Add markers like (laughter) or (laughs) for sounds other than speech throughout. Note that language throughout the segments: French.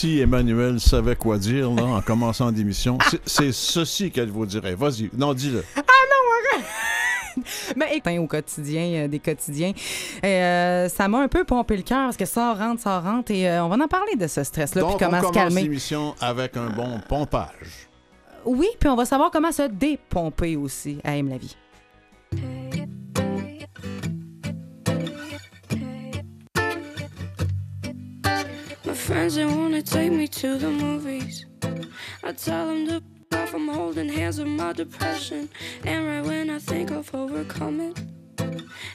Si Emmanuel savait quoi dire là, en commençant l'émission, c'est- ceci qu'elle vous dirait. Vas-y, non, dis-le. Mais (laughs) Ben, au quotidien, euh, des quotidiens, euh, ça m'a un peu pompé le cœur parce que ça rentre, ça rentre et euh, on va en parler de ce stress-là puis Donc, on comment se commence calmer. l'émission avec un bon pompage. Oui, puis on va savoir comment se dépomper aussi à Aime la vie. Friends, they wanna take me to the movies. I tell them to off, I'm holding hands with my depression. And right when I think of overcoming,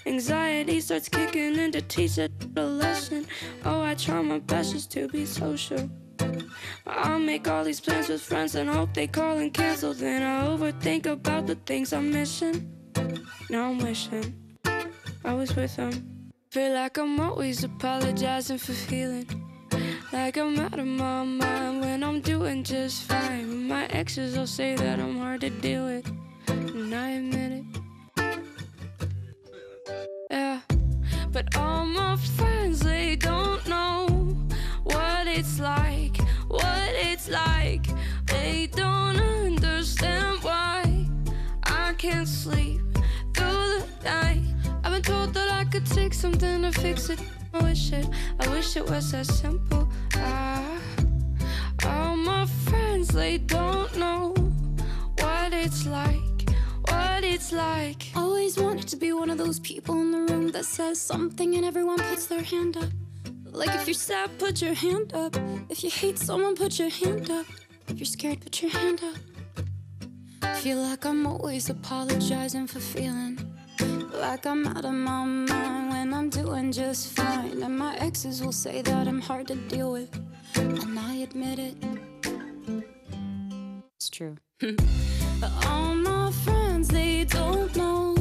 anxiety starts kicking in to teach it a lesson. Oh, I try my best just to be social. I make all these plans with friends and hope they call and cancel. Then I overthink about the things I'm missing. Now I'm wishing I was with them. Feel like I'm always apologizing for feeling like I'm out of my mind when I'm doing just fine. My exes will say that I'm hard to deal with, and I admit it. Yeah, but all my friends, they don't know what it's like, what it's like. They don't understand why I can't sleep through the night. I've been told that I could take something to fix it. I wish it, I wish it was that simple. Ah, all my friends, they don't know what it's like, what it's like. Always wanted to be one of those people in the room that says something and everyone puts their hand up. Like if you're sad, put your hand up. If you hate someone, put your hand up. If you're scared, put your hand up. Feel like I'm always apologizing for feeling like I'm out of my mind I'm doing just fine. And my exes will say that I'm hard to deal with, and I admit it. It's true. (laughs) But all my friends, they don't know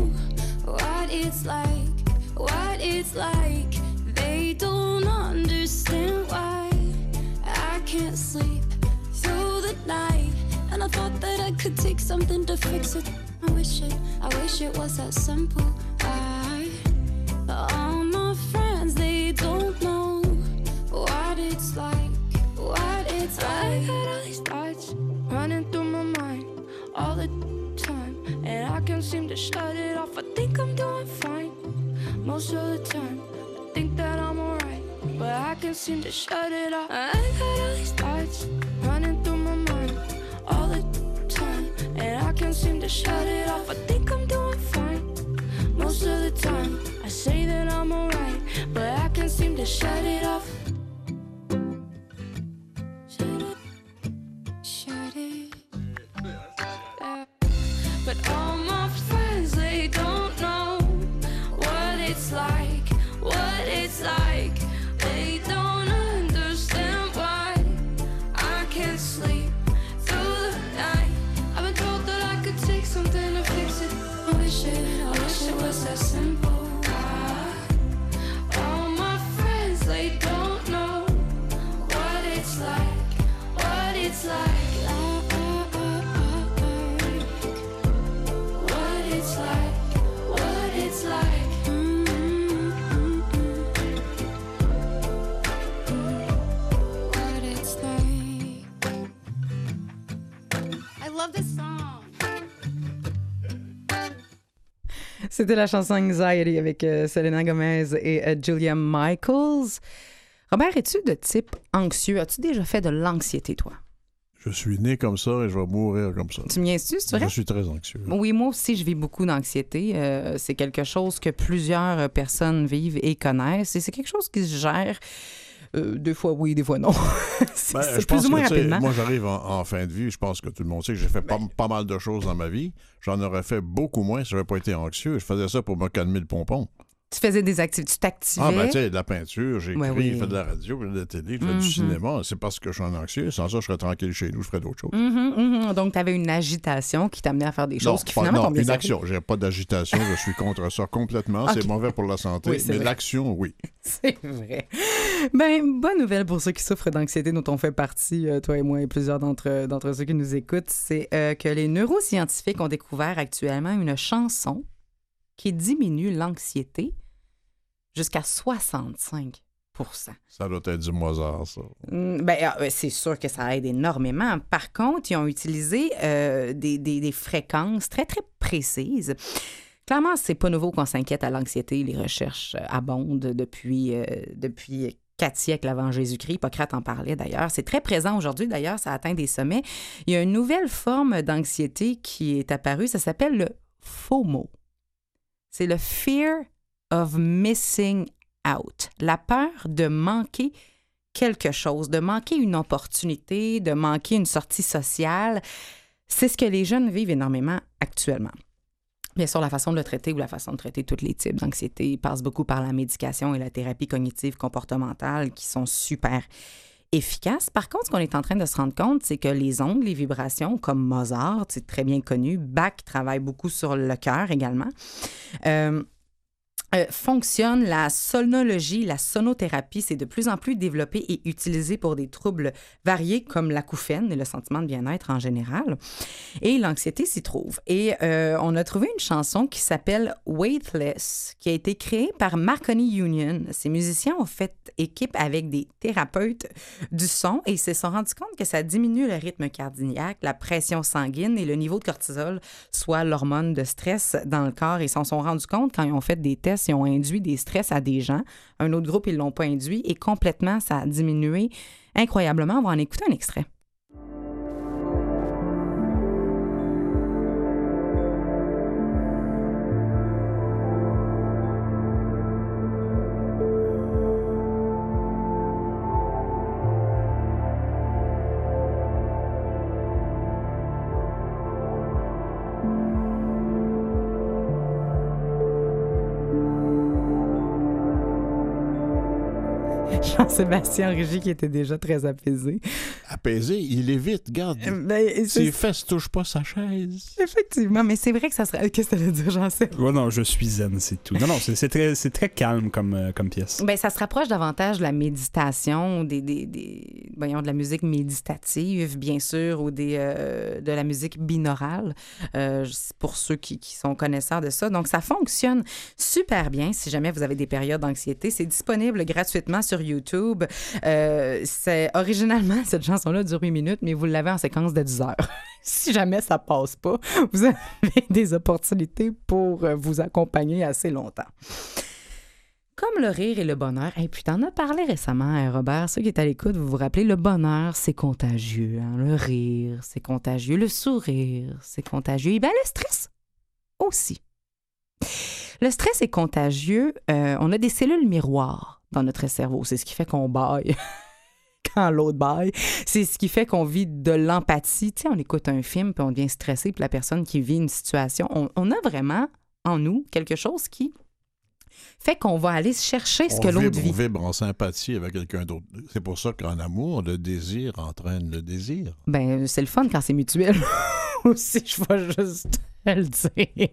what it's like, what it's like. They don't understand why I can't sleep through the night. And I thought that I could take something to fix it. I wish it, I wish it was that simple. It's like, what it's like I got all these thoughts running through my mind all the time, and I can't seem to shut it off. I think I'm doing fine most of the time. I think that I'm alright, but I can't seem to shut it off. I got all these thoughts running through my mind all the time, and I can't seem to shut it off. I think I'm doing fine most of the time. I say that I'm alright, but I can't seem to shut it off. But all my C'était la chanson Anxiety avec euh, Selena Gomez et euh, Julia Michaels. Robert, es-tu de type anxieux? As-tu déjà fait de l'anxiété, toi? Je suis né comme ça et je vais mourir comme ça. Tu me c'est vrai? Je suis très anxieux. Oui, moi aussi, je vis beaucoup d'anxiété. Euh, c'est quelque chose que plusieurs personnes vivent et connaissent. Et c'est quelque chose qui se gère. Euh, des fois oui, des fois non. (laughs) c'est Ben, plus pense ou moins que, rapidement. Moi, j'arrive en, en fin de vie. Je pense que tout le monde sait que j'ai fait pas, pas mal de choses dans ma vie. J'en aurais fait beaucoup moins si j'avais pas été anxieux. Je faisais ça pour me calmer le pompon. Tu faisais des activités, tu t'activais. Ah, ben, tu sais, de la peinture, j'ai Ouais, écrit, oui. fait de la radio, de la télé, fait du cinéma. C'est parce que je suis un anxieux. Sans ça, je serais tranquille chez nous, je ferais d'autres choses. Mhm, mhm. Donc, tu avais une agitation qui t'amenait à faire des Non, choses qui pas- finalement non, t'ont bien une action. J'ai pas d'agitation. je suis contre ça complètement. C'est mauvais pour la santé. Oui, mais l'action, oui. (laughs) C'est vrai. Ben, bonne nouvelle pour ceux qui souffrent d'anxiété dont on fait partie, euh, toi et moi et plusieurs d'entre, d'entre ceux qui nous écoutent, c'est euh, que les neuroscientifiques ont découvert actuellement une chanson qui diminue l'anxiété jusqu'à 65 Ça doit être du Mozart, ça. Mm, Ben, ah, c'est sûr que ça aide énormément. Par contre, ils ont utilisé euh, des, des- des fréquences très, très précises. Clairement, c'est pas nouveau qu'on s'inquiète à l'anxiété. Les recherches euh, abondent depuis, euh, depuis quatre siècles avant Jésus-Christ. Hippocrate en parlait d'ailleurs. C'est très présent aujourd'hui, d'ailleurs, ça atteint des sommets. Il y a une nouvelle forme d'anxiété qui est apparue, ça s'appelle le FOMO. C'est le Fear of Missing Out, la peur de manquer quelque chose, de manquer une opportunité, de manquer une sortie sociale. C'est ce que les jeunes vivent énormément actuellement. Bien sûr, la façon de le traiter ou la façon de traiter tous les types d'anxiété passe beaucoup par la médication et la thérapie cognitive comportementale qui sont super efficaces. Par contre, ce qu'on est en train de se rendre compte, c'est que les ondes, les vibrations, comme Mozart, c'est très bien connu, Bach travaille beaucoup sur le cœur également. Euh, euh, fonctionne la sonologie, la sonothérapie, c'est de plus en plus développé et utilisé pour des troubles variés comme l'acouphène et le sentiment de bien-être en général. Et l'anxiété s'y trouve. Et euh, on a trouvé une chanson qui s'appelle Weightless, qui a été créée par Marconi Union. Ces musiciens ont fait équipe avec des thérapeutes du son et se sont rendus compte que ça diminue le rythme cardiaque, la pression sanguine et le niveau de cortisol, soit l'hormone de stress dans le corps. Ils s'en sont rendus compte quand ils ont fait des tests, ils ont induit des stress à des gens. Un autre groupe, ils ne l'ont pas induit et complètement, ça a diminué incroyablement. On va en écouter un extrait. Jean-Sébastien Régie qui était déjà très apaisé. Apaisé, il est vite, regarde. Ben, Ses fesses touchent pas sa chaise. Effectivement, mais c'est vrai que ça serait. Qu'est-ce que ça veut dire, Jean-Sébastien? Ouais, non, je suis zen, c'est tout. Non, non, c'est très, calme comme, euh, comme pièce. Ben, ça se rapproche davantage de la méditation, des, des, des- voyons, de la musique méditative, bien sûr, ou des, euh, de la musique binaurale, euh, pour ceux qui, qui sont connaisseurs de ça. Donc, ça fonctionne super bien si jamais vous avez des périodes d'anxiété. C'est disponible gratuitement sur YouTube. Euh, c'est originalement, (laughs) cette chanson-là dure 8 minutes, mais vous l'avez en séquence de 10 heures. (laughs) si jamais ça passe pas, vous avez (laughs) des opportunités pour euh, vous accompagner assez longtemps. Comme le rire et le bonheur. Et puis, t'en as parlé récemment, hein, Robert. Ceux qui est à l'écoute, vous vous rappelez, le bonheur, c'est contagieux. hein. Le rire, c'est contagieux. Le sourire, c'est contagieux. Et bien, le stress aussi. Le stress est contagieux. Euh, on a des cellules miroirs dans notre cerveau. C'est ce qui fait qu'on baille (laughs) (laughs) quand l'autre baille. C'est ce qui fait qu'on vit de l'empathie. Tu sais, on écoute un film, puis on devient stressé, puis la personne qui vit une situation, on, on a vraiment en nous quelque chose qui fait qu'on va aller chercher ce on que l'autre vibre, on vit. vibre en sympathie avec quelqu'un d'autre. C'est pour ça qu'en amour, le désir entraîne le désir. Ben, c'est le fun quand c'est mutuel. (laughs) Aussi, je vais juste le dire.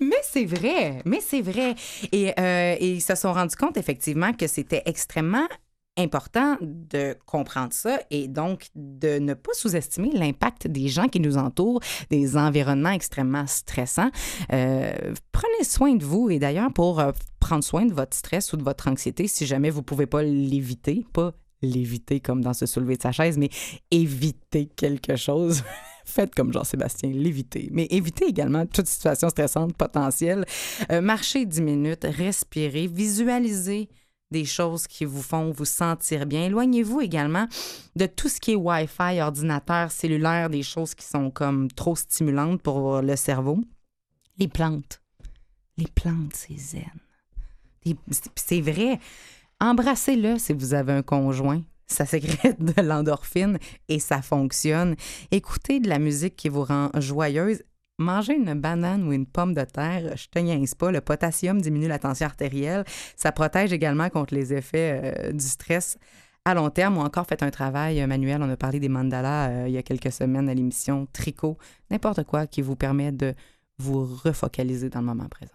Mais c'est vrai, mais c'est vrai. Et, euh, et ils se sont rendus compte effectivement que c'était extrêmement important de comprendre ça et donc de ne pas sous-estimer l'impact des gens qui nous entourent, des environnements extrêmement stressants. Euh, prenez soin de vous et d'ailleurs pour euh, prendre soin de votre stress ou de votre anxiété, si jamais vous pouvez pas l'éviter, pas l'éviter comme dans se soulever de sa chaise, mais éviter quelque chose. (laughs) Faites comme Jean-Sébastien, l'éviter. Mais évitez également toute situation stressante potentielle. Euh, marchez 10 minutes, respirez, visualisez des choses qui vous font vous sentir bien. Éloignez-vous également de tout ce qui est Wi-Fi, ordinateur, cellulaire, des choses qui sont comme trop stimulantes pour le cerveau. Les plantes. Les plantes, c'est zen. C'est vrai. Embrassez-le si vous avez un conjoint. Ça (laughs) sécrète de l'endorphine et ça fonctionne. Écoutez de la musique qui vous rend joyeuse. Mangez une banane ou une pomme de terre, je te niaise pas. Le potassium diminue la tension artérielle. Ça protège également contre les effets euh, du stress à long terme ou encore faites un travail euh, manuel. On a parlé des mandalas euh, il y a quelques semaines à l'émission Tricot. N'importe quoi qui vous permet de vous refocaliser dans le moment présent.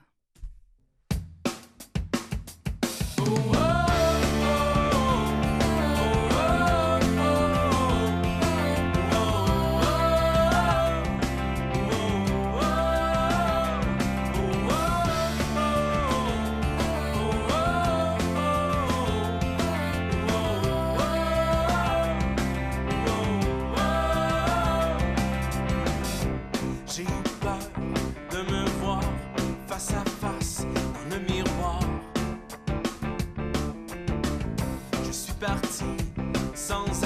parti sans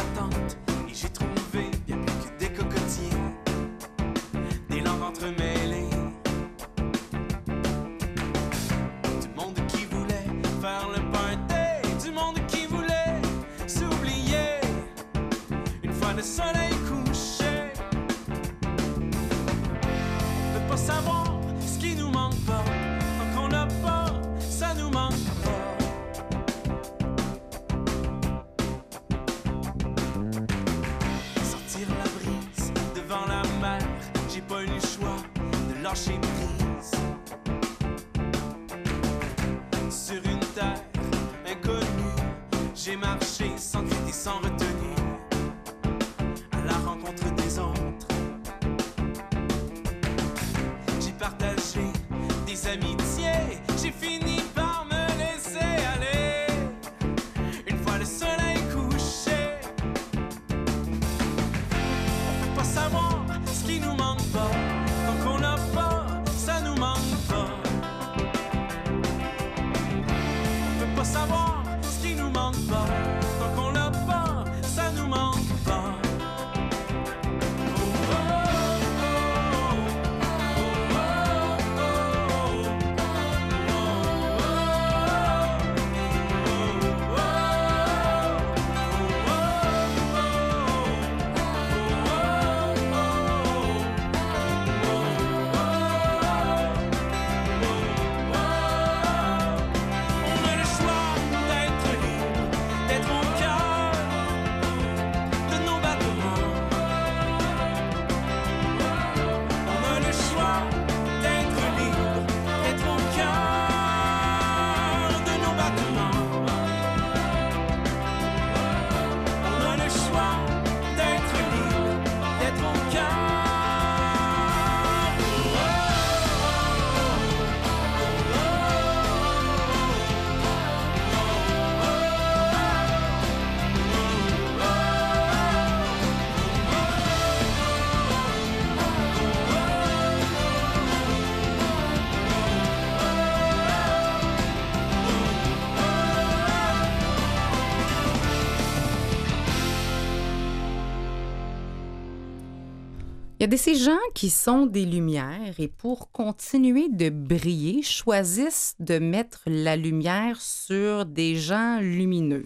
de ces gens qui sont des lumières et pour continuer de briller, choisissent de mettre la lumière sur des gens lumineux.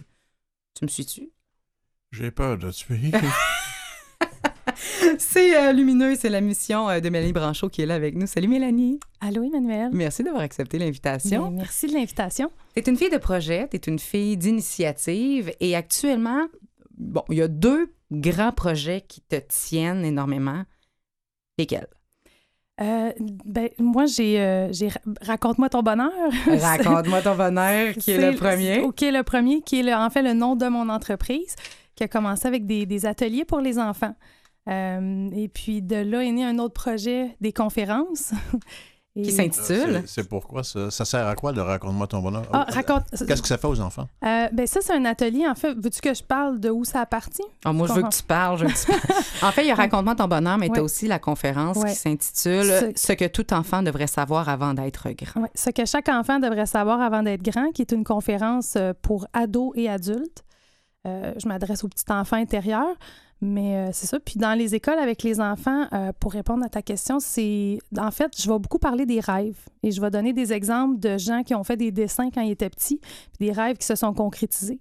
Tu me suis-tu? J'ai peur de tuer. (laughs) C'est euh, Lumineux, c'est la mission euh, de Mélanie Branchot qui est là avec nous. Salut Mélanie. Allô, Emmanuel. Merci d'avoir accepté l'invitation. Bien, merci de l'invitation. Tu es une fille de projet, tu es une fille d'initiative et actuellement, bon, il y a deux grands projets qui te tiennent énormément. Lesquels? Euh, ben, moi, j'ai, euh, Raconte-moi ton bonheur. (laughs) Raconte-moi ton bonheur, qui est, le premier. OK, le premier, qui est le- en fait le nom de mon entreprise, qui a commencé avec des, des ateliers pour les enfants. Euh, et puis de là est né un autre projet, des conférences. (laughs) Qui s'intitule. C'est- C'est pourquoi ça, ça sert à quoi de raconte-moi ton bonheur? Ah, raconte. Qu'est-ce que ça fait aux enfants? Euh, ben ça, c'est un atelier. En fait, veux-tu que je parle de où ça a parti? Ah, moi, je veux que tu parles. je veux que tu parles. (laughs) En fait, il y a Raconte-moi ton bonheur, mais tu as Ouais. aussi la conférence Ouais. qui s'intitule Ce- Ce que tout enfant devrait savoir avant d'être grand. Ouais, ce que chaque enfant devrait savoir avant d'être grand, qui est une conférence euh, pour ados et adultes. Euh, je m'adresse aux petits enfants intérieurs, mais euh, c'est ça. Puis dans les écoles avec les enfants, euh, pour répondre à ta question, c'est en fait, je vais beaucoup parler des rêves et je vais donner des exemples de gens qui ont fait des dessins quand ils étaient petits, des rêves qui se sont concrétisés.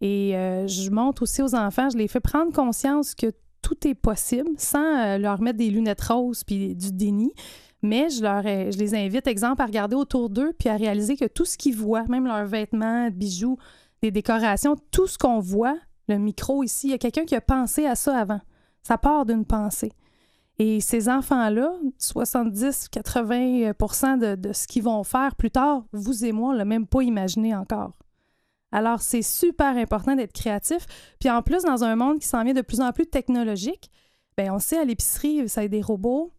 Et euh, je montre aussi aux enfants, je les fais prendre conscience que tout est possible sans leur mettre des lunettes roses puis du déni. Mais je, leur, je les invite, exemple, à regarder autour d'eux puis à réaliser que tout ce qu'ils voient, même leurs vêtements, bijoux, des décorations, tout ce qu'on voit, le micro ici, il y a quelqu'un qui a pensé à ça avant. Ça part d'une pensée. Et ces enfants-là, 70-80 de, de ce qu'ils vont faire plus tard, vous et moi, on l'a même pas imaginé encore. Alors, c'est super important d'être créatif. Puis en plus, dans un monde qui s'en vient de plus en plus technologique, ben on sait à l'épicerie, ça a des robots.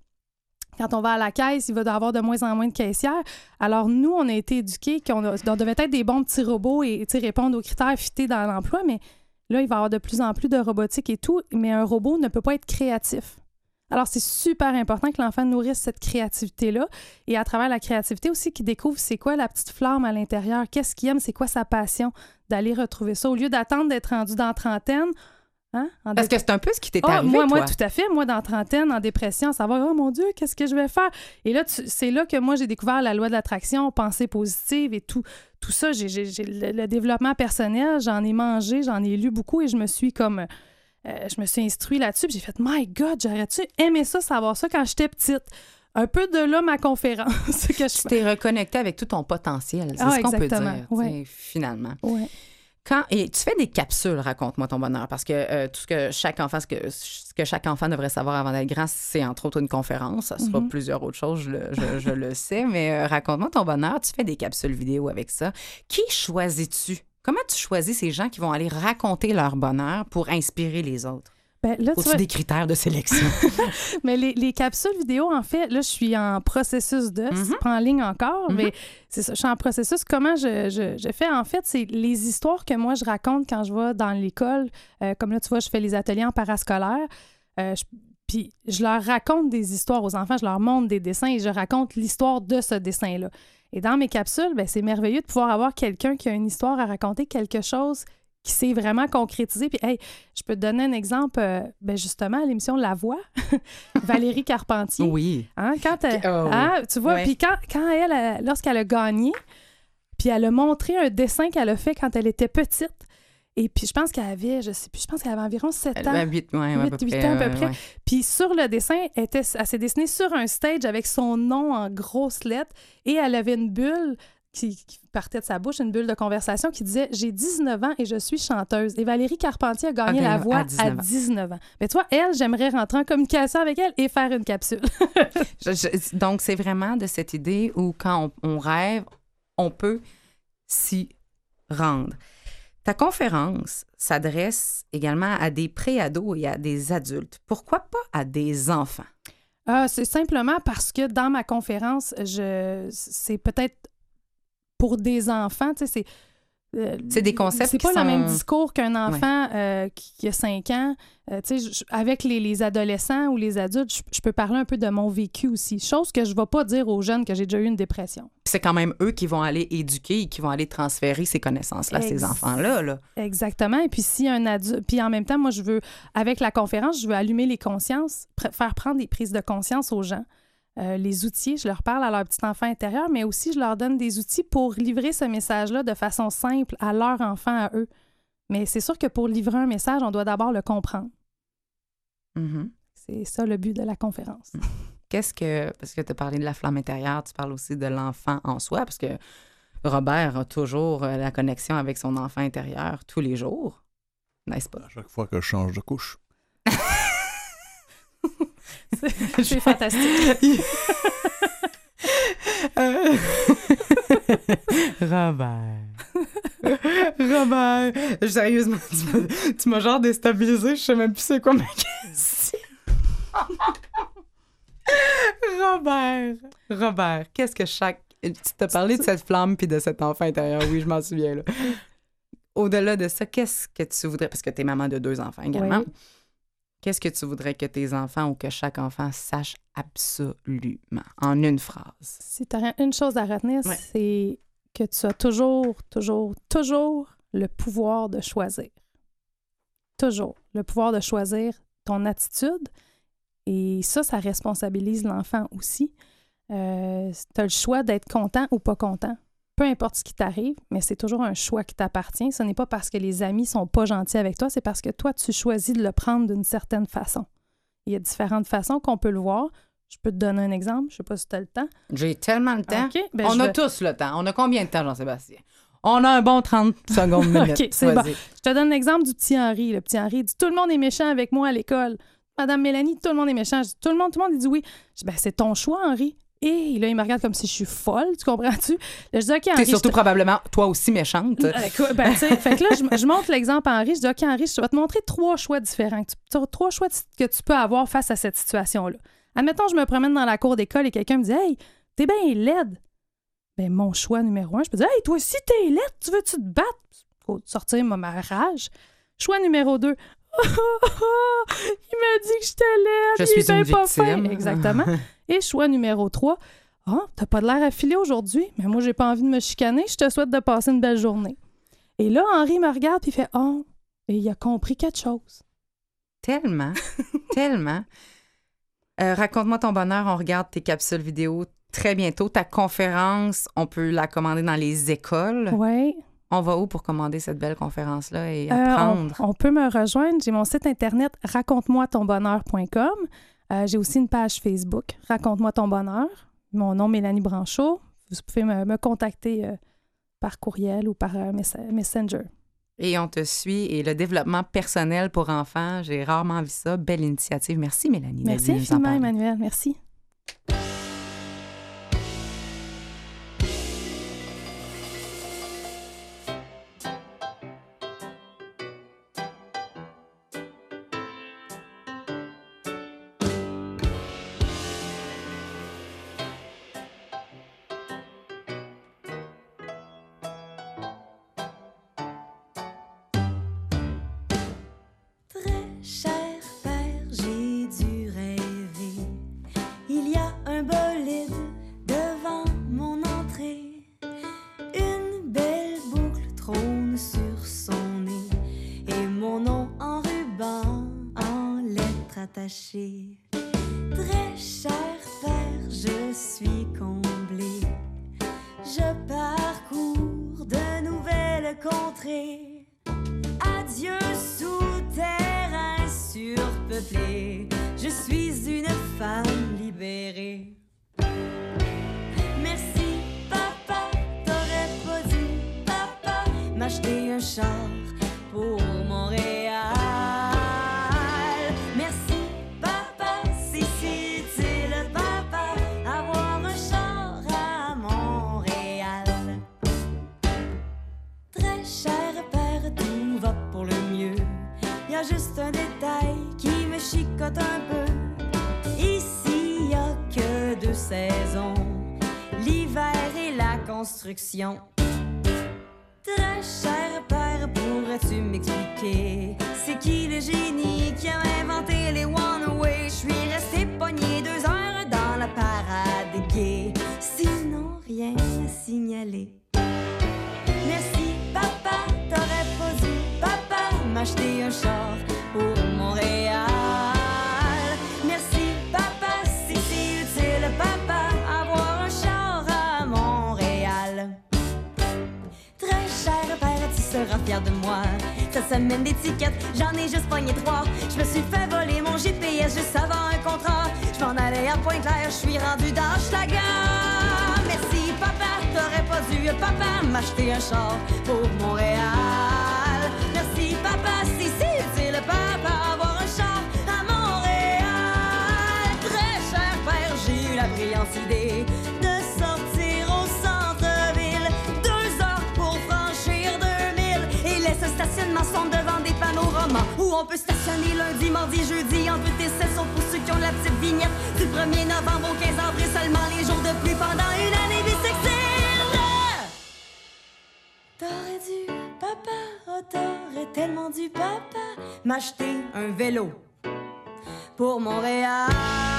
Quand on va à la caisse, il va y avoir de moins en moins de caissières. Alors, nous, on a été éduqués qu'on devait être des bons petits robots et répondre aux critères fités dans l'emploi, mais là, il va y avoir de plus en plus de robotique et tout, mais un robot ne peut pas être créatif. Alors, c'est super important que l'enfant nourrisse cette créativité-là et à travers la créativité aussi qu'il découvre c'est quoi la petite flamme à l'intérieur, qu'est-ce qu'il aime, c'est quoi sa passion, d'aller retrouver ça au lieu d'attendre d'être rendu dans la trentaine. Hein, Parce que c'est un peu ce qui t'est ah, arrivé, moi, moi, tout à fait. Moi, dans la trentaine, en dépression, va, oh mon Dieu, qu'est-ce que je vais faire? Et là, c'est là que moi, j'ai découvert la loi de l'attraction, pensée positive et tout, tout ça. J'ai, j'ai- j'ai le, le développement personnel, j'en ai mangé, j'en ai lu beaucoup et je me suis comme. euh, je me suis instruit là-dessus. puis J'ai fait, My God, j'aurais-tu aimé ça, savoir ça quand j'étais petite? Un peu de là ma conférence (laughs) que je Tu t'es reconnecté avec tout ton potentiel. C'est Ah, ce qu'on peut exactement. dire, Ouais. finalement. Ouais. Quand, et tu fais des capsules, raconte-moi ton bonheur, parce que euh, tout ce que chaque enfant, ce que, ce que chaque enfant devrait savoir avant d'être grand, c'est entre autres une conférence. Ça sera Mhm. plusieurs autres choses, je le, je- je le sais, mais euh, raconte-moi ton bonheur. Tu fais des capsules vidéo avec ça. Qui choisis-tu? Comment tu choisis ces gens qui vont aller raconter leur bonheur pour inspirer les autres? Ben, là, tu Faut-tu vois, des critères de sélection? (laughs) Mais les, les capsules vidéo, en fait, là, je suis en processus de, Mhm. c'est pas en ligne encore, Mhm. mais c'est ça, je suis en processus. Comment je, je, je fais, en fait, c'est les histoires que moi, je raconte quand je vais dans l'école. Euh, comme là, tu vois, je fais les ateliers en parascolaire. Euh, je- puis je leur raconte des histoires aux enfants, je leur montre des dessins et je raconte l'histoire de ce dessin-là. Et dans mes capsules, ben, c'est merveilleux de pouvoir avoir quelqu'un qui a une histoire à raconter, quelque chose qui s'est vraiment concrétisé. Puis, hey, je peux te donner un exemple, euh, ben, justement, à l'émission La Voix, (laughs) Valérie Carpentier. oui. Hein, quand elle- Ah oui. hein, tu vois, Ouais. puis quand, quand elle, elle- lorsqu'elle a gagné, puis elle a montré un dessin qu'elle a fait quand elle était petite. Et puis je pense qu'elle avait, je sais plus, je pense qu'elle avait environ 7 ans. Ben, huit- ouais, ouais, à Huit- peu huit près, ans à peu ouais, près. ouais. Puis sur le dessin, elle, était, elle s'est dessinée sur un stage avec son nom en grosses lettres et elle avait une bulle qui, qui partait de sa bouche, une bulle de conversation qui disait J'ai 19 ans et je suis chanteuse. Et Valérie Carpentier a gagné Ah, ben, la voix à 19 ans. 19 ans. Mais toi, elle, j'aimerais rentrer en communication avec elle et faire une capsule. (laughs) Je- je- donc, c'est vraiment de cette idée où quand on, on rêve, on peut s'y rendre. Ta conférence s'adresse également à des pré-ados et à des adultes. Pourquoi pas à des enfants? Ah, c'est simplement parce que dans ma conférence, je c'est peut-être pour des enfants, tu sais, c'est. euh, C'est des concepts C'est pas le même discours qu'un enfant euh, qui, qui a 5 ans. Euh, tu sais, je- avec les, les adolescents ou les adultes, je, je peux parler un peu de mon vécu aussi. Chose que je ne vais pas dire aux jeunes que j'ai déjà eu une dépression. C'est quand même eux qui vont aller éduquer et qui vont aller transférer ces connaissances-là à ces enfants-là. Là. Exactement. Et puis, si un adulte. Puis en même temps, moi, je veux, avec la conférence, je veux allumer les consciences, pr- faire prendre des prises de conscience aux gens. Euh, les outils, je leur parle à leur petit enfant intérieur, mais aussi je leur donne des outils pour livrer ce message-là de façon simple à leur enfant, à eux. Mais c'est sûr que pour livrer un message, on doit d'abord le comprendre. Mhm. C'est ça le but de la conférence. Qu'est-ce que. Parce que tu as parlé de la flamme intérieure, tu parles aussi de l'enfant en soi, parce que Robert a toujours euh, la connexion avec son enfant intérieur tous les jours. N'est-ce pas? À chaque fois que je change de couche. (laughs) C'est fantastique. (laughs) Euh, (laughs) Robert. Robert. Sérieusement, tu m'as- genre déstabilisé. Je sais même plus c'est quoi ma question. Robert. Robert, qu'est-ce que chaque. Tu t'as parlé de cette flamme puis de cet enfant intérieur. Oui, je m'en souviens. là. Au-delà de ça, qu'est-ce que tu voudrais. Parce que tu es maman de deux enfants également. Oui. Qu'est-ce que tu voudrais que tes enfants ou que chaque enfant sache absolument? En une phrase? Si tu as une chose à retenir, Ouais. c'est que tu as toujours, toujours, toujours le pouvoir de choisir. Toujours. Le pouvoir de choisir ton attitude. Et ça, ça responsabilise l'enfant aussi. tu as le choix d'être content ou pas content. Peu importe ce qui t'arrive, mais c'est toujours un choix qui t'appartient. Ce n'est pas parce que les amis sont pas gentils avec toi, c'est parce que toi, tu choisis de le prendre d'une certaine façon. Il y a différentes façons qu'on peut le voir. Je peux te donner un exemple. Je sais pas si tu as le temps. J'ai tellement le temps. Ben, on a vais- tous le temps. On a combien de temps, Jean-Sébastien? On a un bon 30 secondes (laughs) minutes. OK, c'est Vas-y. Je te donne l'exemple du petit Henri. Le petit Henri dit Tout le monde est méchant avec moi à l'école. Madame Mélanie, tout le monde est méchant. Je dis, tout le monde, tout le monde il dit oui. Je dis ben, c'est ton choix, Henri. Et là, il me regarde comme si je suis folle, tu comprends-tu? Là, je dis OK, T'es Henri. je surtout te- probablement toi aussi méchante. Euh, ben, fait que là, je, je montre l'exemple à Henri. Je dis, OK, Henri, je vais te montrer trois choix différents. que tu- trois choix que tu peux avoir face à cette situation-là. Admettons, je me promène dans la cour d'école et quelqu'un me dit, Hey, t'es bien laide. Ben, mon choix numéro un, je peux dire, Hey, toi aussi, t'es laide. Tu veux-tu te battre? Faut sortir ma, ma rage. Choix numéro deux. (laughs) il m'a dit que j'étais laide. Je il suis est une pas fin. Exactement. (laughs) Et choix numéro 3. Ah, t'as pas de l'air affilé aujourd'hui, mais moi, j'ai pas envie de me chicaner. Je te souhaite de passer une belle journée. Et là, Henri me regarde puis il fait Oh, et il a compris quelque chose. Tellement, (laughs) tellement. Euh, Raconte-moi ton bonheur, on regarde tes capsules vidéo très bientôt. Ta conférence, on peut la commander dans les écoles. Ouais. On va où pour commander cette belle conférence-là et Euh, on, apprendre? on peut me rejoindre. J'ai mon site internet raconte-moi-ton-bonheur.com. Euh, j'ai aussi une page Facebook, Raconte-moi ton bonheur. Mon nom, Mélanie Branchot. Vous pouvez me, me contacter euh, par courriel ou par euh, Messenger. Et on te suit. Et le développement personnel pour enfants, j'ai rarement vu ça. Belle initiative. Merci, Mélanie. Merci infiniment. Emmanuel. Merci. Très cher père, pourrais-tu m'expliquer? C'est qui le génie qui a inventé les one-way? Je suis resté pogné deux heures dans la parade gay. Sinon, rien à signaler. Merci papa, t'aurais pas papa m'acheter un char de moi. Ça semaine d'étiquette, j'en ai juste pogné trois. Je me suis fait voler mon GPS juste avant un contrat. Je m'en allais à Pointe-Claire, je suis rendu dans Schlager. Merci papa, t'aurais pas dû papa m'acheter un char pour Montréal. Merci papa, si si utile papa avoir un char à Montréal. Très cher père, j'ai eu la brillante idée sont devant des panoramas où on peut stationner lundi, mardi, jeudi en deux essais sauf pour ceux qui ont la petite vignette du 1er novembre au 15 avril seulement les jours de pluie pendant une année bisextile. T'aurais dû, papa, oh t'aurais tellement dû, papa, m'acheter un vélo pour Montréal.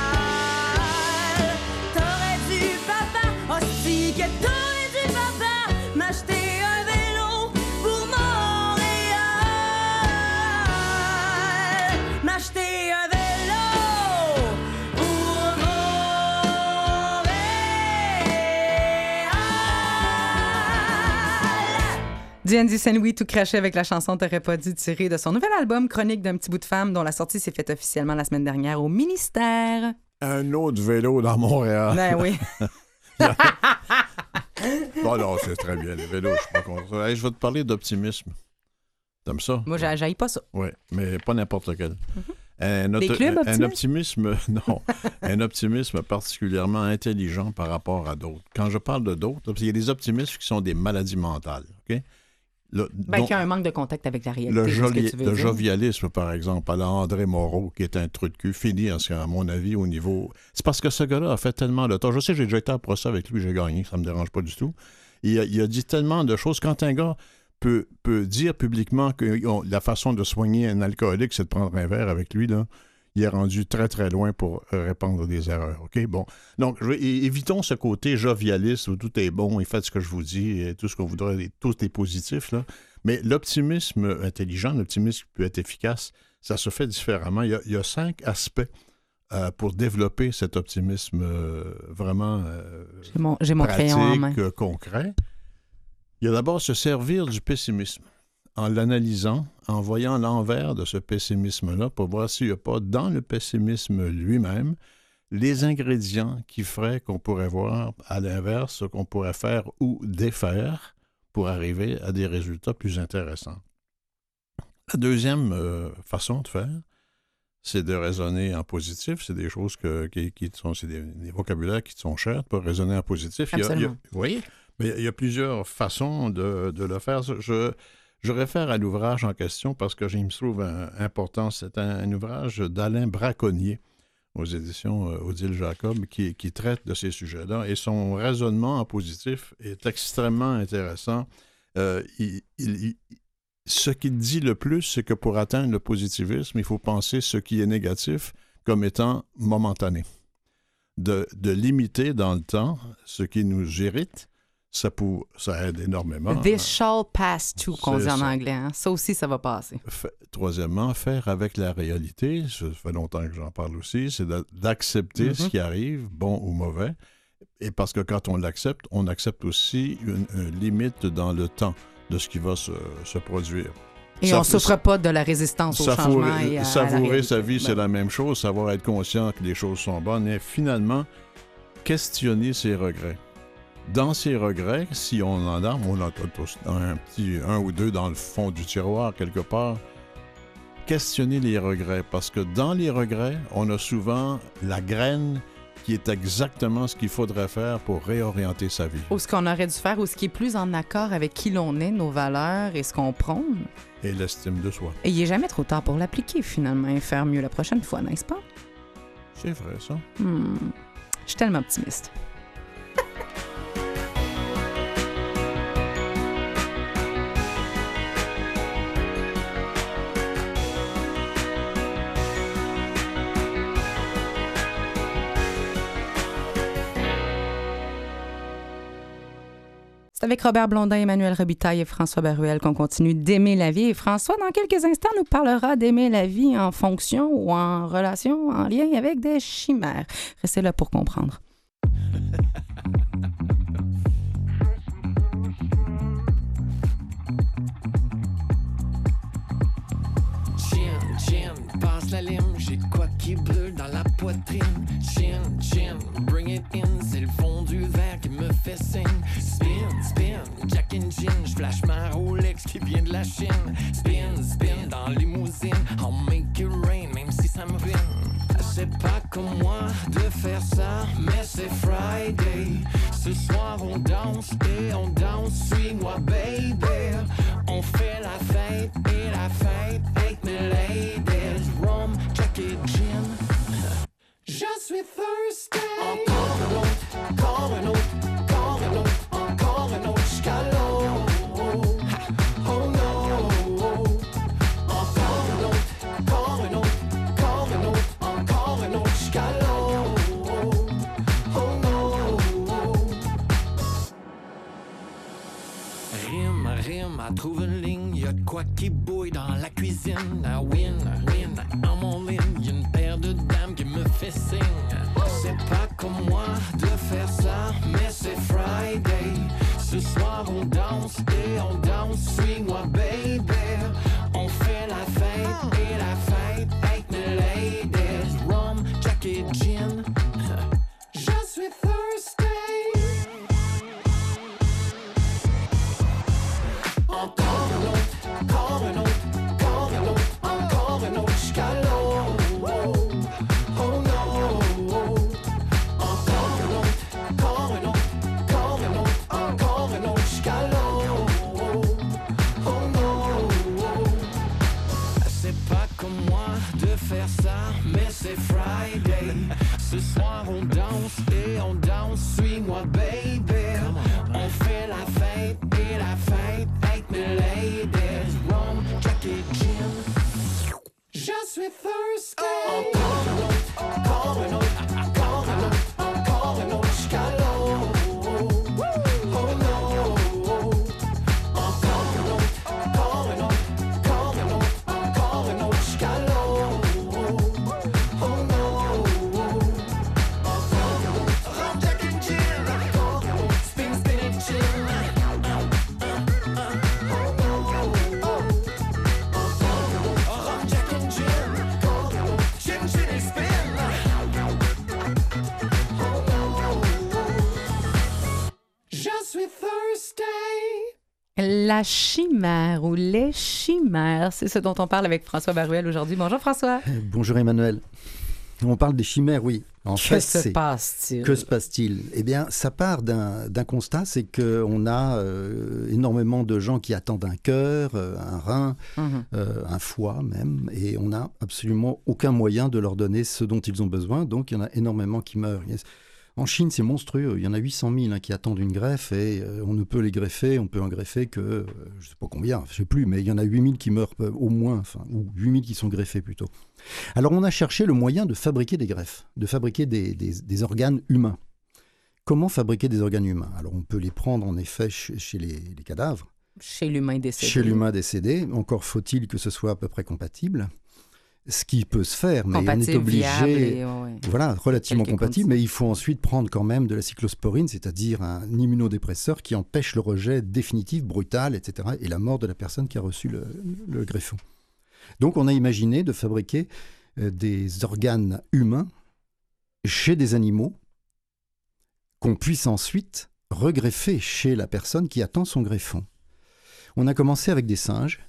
Diane Saint-Louis tout craché avec la chanson T'aurais pas dû tirer de son nouvel album Chronique d'un petit bout de femme dont la sortie s'est faite officiellement la semaine dernière au ministère. Un autre vélo dans Montréal. Ben oui. (laughs) Non, non, c'est très bien. Le vélo, je suis pas contre. Hey, je vais te parler d'optimisme. T'aimes ça? Moi, j'a- j'haïs pas ça. Oui, mais pas n'importe lequel. Un, clubs un optimistes? optimisme, (laughs) non, un optimisme particulièrement intelligent par rapport à d'autres. Quand je parle de d'autres, qu'il y a des optimistes qui sont des maladies mentales, OK? Le, Ben, y a un manque de contact avec la réalité. le, joli- jovialisme, par exemple, à la André Moreau, qui est un truc de cul, fini, ce- à mon avis, au niveau. C'est parce que ce gars-là a fait tellement de tort. Je sais, j'ai déjà été à procès avec lui, j'ai gagné, ça me dérange pas du tout. Il a, il a dit tellement de choses. Quand un gars peut, peut dire publiquement que on- la façon de soigner un alcoolique, c'est de prendre un verre avec lui, là, il est rendu très, très loin pour euh, répandre des erreurs. OK? Bon. Donc, je- évitons ce côté jovialiste où tout est bon et faites ce que je vous dis et tout ce qu'on voudrait, et tout est positif, là. Mais l'optimisme intelligent, l'optimisme qui peut être efficace, ça se fait différemment. Il y a, il y a cinq aspects euh, pour développer cet optimisme euh, vraiment euh, mon, j'ai mon crayon en main. pratique, concret. Il y a d'abord se servir du pessimisme en l'analysant, en voyant l'envers de ce pessimisme-là pour voir s'il n'y a pas dans le pessimisme lui-même les ingrédients qui feraient qu'on pourrait voir à l'inverse ce qu'on pourrait faire ou défaire pour arriver à des résultats plus intéressants. La deuxième euh, façon de faire, c'est de raisonner en positif. C'est des choses que, qui, qui sont, c'est des, des vocabulaires qui te sont chers pour raisonner en positif. Il y a- il y a- Absolument. voyez? Mais il y a plusieurs façons de, de le faire. Je, je réfère à l'ouvrage en question parce que il me trouve important. C'est un, ouvrage d'Alain Braconnier aux éditions euh, Odile Jacob qui, traite de ces sujets-là. Et son raisonnement en positif est extrêmement intéressant. Euh, ce qu'il dit le plus, c'est que pour atteindre le positivisme, il faut penser ce qui est négatif comme étant momentané. De, de limiter dans le temps ce qui nous irrite, ça, pour, ça aide énormément. This shall pass too, qu'on dit en ça. anglais. hein. Ça aussi, ça va passer. Troisièmement, faire avec la réalité, ça fait longtemps que j'en parle aussi, c'est d'accepter ce Mhm. qui arrive, bon ou mauvais. Et parce que quand on l'accepte, on accepte aussi une, une limite dans le temps de ce qui va se, se produire. Et Ça- on ne souffre pas de la résistance au changement et à, à savourer réalité. sa vie, c'est Ben, la même chose. Savoir être conscient que les choses sont bonnes et finalement, questionner ses regrets. Dans ses regrets, si on en a, on en a tous un petit un ou deux dans le fond du tiroir quelque part, questionner les regrets parce que dans les regrets, on a souvent la graine qui est exactement ce qu'il faudrait faire pour réorienter sa vie. Ou ce qu'on aurait dû faire, ou ce qui est plus en accord avec qui l'on est, nos valeurs et ce qu'on prône. Et l'estime de soi. Et il n'est jamais trop tard pour l'appliquer, finalement, et faire mieux la prochaine fois, n'est-ce pas? C'est vrai, ça. Hmm. Je suis tellement optimiste. Avec Robert Blondin, Emmanuel Robitaille et François Baruel qu'on continue d'aimer la vie. Et François, dans quelques instants, nous parlera d'aimer la vie en fonction ou en relation, en lien avec des chimères. Restez là pour comprendre. Passe la lime, j'ai quoi qui brûle dans la Chin, chin, bring it in, c'est le fond du verre qui me fait signe. Spin, spin, Jack and Gin, j'flash ma Rolex qui vient de la Chine. Spin, spin dans limousine, I'll make it rain, même si ça me. C'est pas comme moi de faire ça, mais c'est Friday. Ce soir on danse et on danse, suis-moi baby. On fait la fête et la fête avec mes ladies. Rum, Jack et gin. Je suis thirsty. Encore un autre, encore un autre, encore un autre, encore un autre jusqu'à l'eau. Oh no. Encore un autre, encore un autre, encore un autre, encore un autre jusqu'à l'eau. Oh no. Rime, rime, à trouver une ligne, y'a de quoi qui bouille dans la cuisine. I win, win, I'm all in, C'est pas comme moi de faire ça, mais c'est Friday. Ce soir on danse et on danse, suis-moi baby. On fait la fête et la fête avec mes ladies. Rum, Jack et gin. Je suis thirsty. La chimère ou les chimères, c'est ce dont on parle avec François Baruel aujourd'hui. Bonjour François. Bonjour Emmanuel. On parle des chimères, oui. En que fait, se passe-t-il? Que se passe-t-il? Eh bien, ça part d'un constat, c'est qu'on a euh, énormément de gens qui attendent un cœur, euh, un rein, Mhm. euh, un foie même, et on n'a absolument aucun moyen de leur donner ce dont ils ont besoin, donc il y en a énormément qui meurent. En Chine, c'est monstrueux, il y en a 800 000 hein, qui attendent une greffe, et euh, on ne peut les greffer, on peut en greffer que, euh, je ne sais pas combien, je ne sais plus, mais il y en a 8 000 qui meurent euh, au moins, enfin, ou 8 000 qui sont greffés plutôt. Alors on a cherché le moyen de fabriquer des greffes, de fabriquer des, des- des organes humains. Comment fabriquer des organes humains? Alors on peut les prendre en effet chez, chez les, les cadavres, Chez l'humain décédé. chez l'humain décédé, encore faut-il que ce soit à peu près compatible, ce qui peut se faire, mais on est obligé... et- ouais, ouais. Voilà, relativement compatible, mais il faut ensuite prendre quand même de la cyclosporine, c'est-à-dire un immunodépresseur qui empêche le rejet définitif, brutal, etc., et la mort de la personne qui a reçu le, le greffon. Donc on a imaginé de fabriquer euh, des organes humains chez des animaux qu'on puisse ensuite regreffer chez la personne qui attend son greffon. On a commencé avec des singes,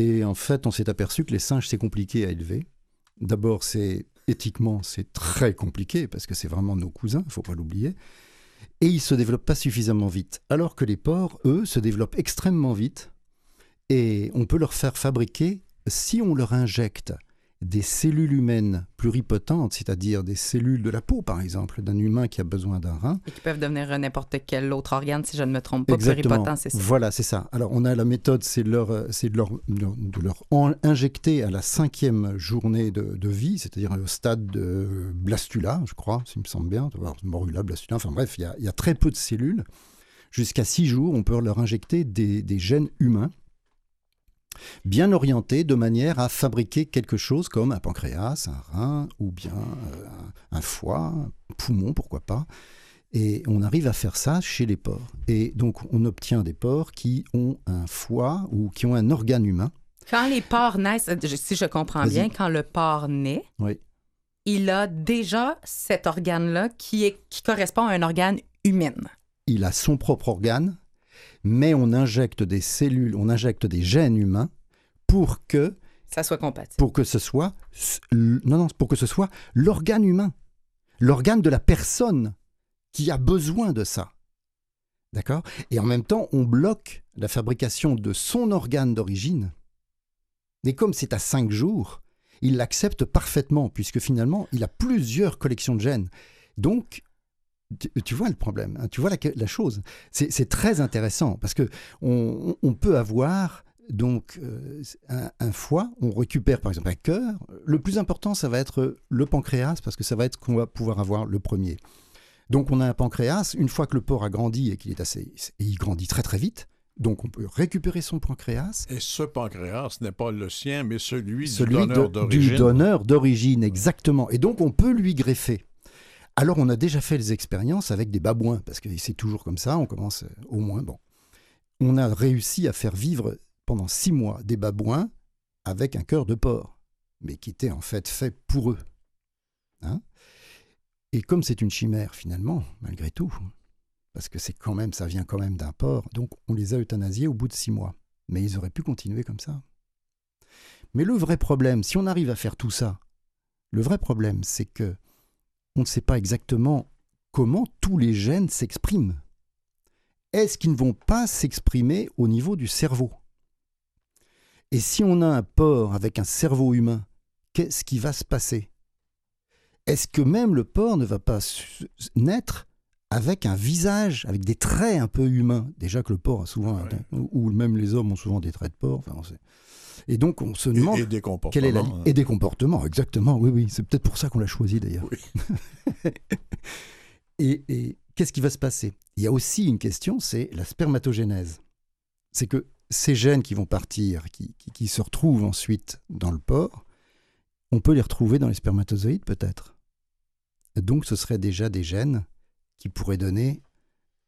et en fait on s'est aperçu que les singes c'est compliqué à élever. D'abord c'est éthiquement c'est très compliqué parce que c'est vraiment nos cousins, il faut pas l'oublier. Et ils se développent pas suffisamment vite, alors que les porcs, eux, se développent extrêmement vite. Et on peut leur faire fabriquer, si on leur injecte des cellules humaines pluripotentes, c'est-à-dire des cellules de la peau, par exemple, d'un humain qui a besoin d'un rein. Et qui peuvent devenir n'importe quel autre organe, si je ne me trompe pas. Exactement. Pluripotent, c'est ça. Voilà, c'est ça. Alors, on a la méthode, c'est de leur, c'est de leur, de leur en- injecter à la cinquième journée de, de vie, c'est-à-dire au stade de blastula, je crois, s'il me semble bien, morula, blastula, enfin bref, il y a, il y a très peu de cellules. Jusqu'à six jours, on peut leur injecter des, des gènes humains bien orientés de manière à fabriquer quelque chose comme un pancréas, un rein ou bien euh, un, un foie, un poumon, pourquoi pas. Et on arrive à faire ça chez les porcs. Et donc, on obtient des porcs qui ont un foie ou qui ont un organe humain. Quand les porcs naissent, si je comprends bien, quand le porc naît, Oui. il a déjà cet organe-là qui, est, qui correspond à un organe humain. Il a son propre organe, mais on injecte des cellules, on injecte des gènes humains pour que, Ça soit compatible. pour que ce soit, non, non, pour que ce soit l'organe humain, l'organe de la personne qui a besoin de ça. D'accord? Et en même temps, on bloque la fabrication de son organe d'origine. Et comme c'est à cinq jours, il l'accepte parfaitement, puisque finalement, il a plusieurs collections de gènes. Donc, tu, vois le problème, hein, tu vois la, la chose. C'est très intéressant, parce que on, on peut avoir donc euh, un, un foie, on récupère par exemple un cœur. Le plus important, ça va être le pancréas, parce que ça va être qu'on va pouvoir avoir le premier. Donc on a un pancréas, une fois que le porc a grandi et qu'il est assez... Et il grandit très très vite, donc on peut récupérer son pancréas. Et ce pancréas n'est pas le sien, mais celui, Celui du donneur d'origine. du donneur d'origine, exactement. Et donc on peut lui greffer. Alors on a déjà fait les expériences avec des babouins, parce que c'est toujours comme ça, on commence euh, au moins, bon. On a réussi à faire vivre pendant six mois des babouins avec un cœur de porc, mais qui était en fait fait pour eux. Hein et comme c'est une chimère finalement, malgré tout, parce que c'est quand même, ça vient quand même d'un porc, donc on les a euthanasiés au bout de six mois. Mais ils auraient pu continuer comme ça. Mais le vrai problème, si on arrive à faire tout ça, le vrai problème, c'est que on ne sait pas exactement comment tous les gènes s'expriment. Est-ce qu'ils ne vont pas s'exprimer au niveau du cerveau? Et si on a un porc avec un cerveau humain, qu'est-ce qui va se passer? Est-ce que même le porc ne va pas naître avec un visage, avec des traits un peu humains? Déjà que le porc a souvent, ou même les hommes ont souvent des traits de porc. Enfin, on sait. Et donc on se demande et des quelle est la comportements. hein. et des comportements, exactement. Oui, oui, c'est peut-être pour ça qu'on l'a choisi d'ailleurs. (laughs) et et qu'est-ce qui va se passer? Il y a aussi une question, c'est la spermatogénèse. C'est que ces gènes qui vont partir, qui, qui- qui se retrouvent ensuite dans le porc, on peut les retrouver dans les spermatozoïdes peut-être? Donc ce seraient déjà des gènes qui pourraient donner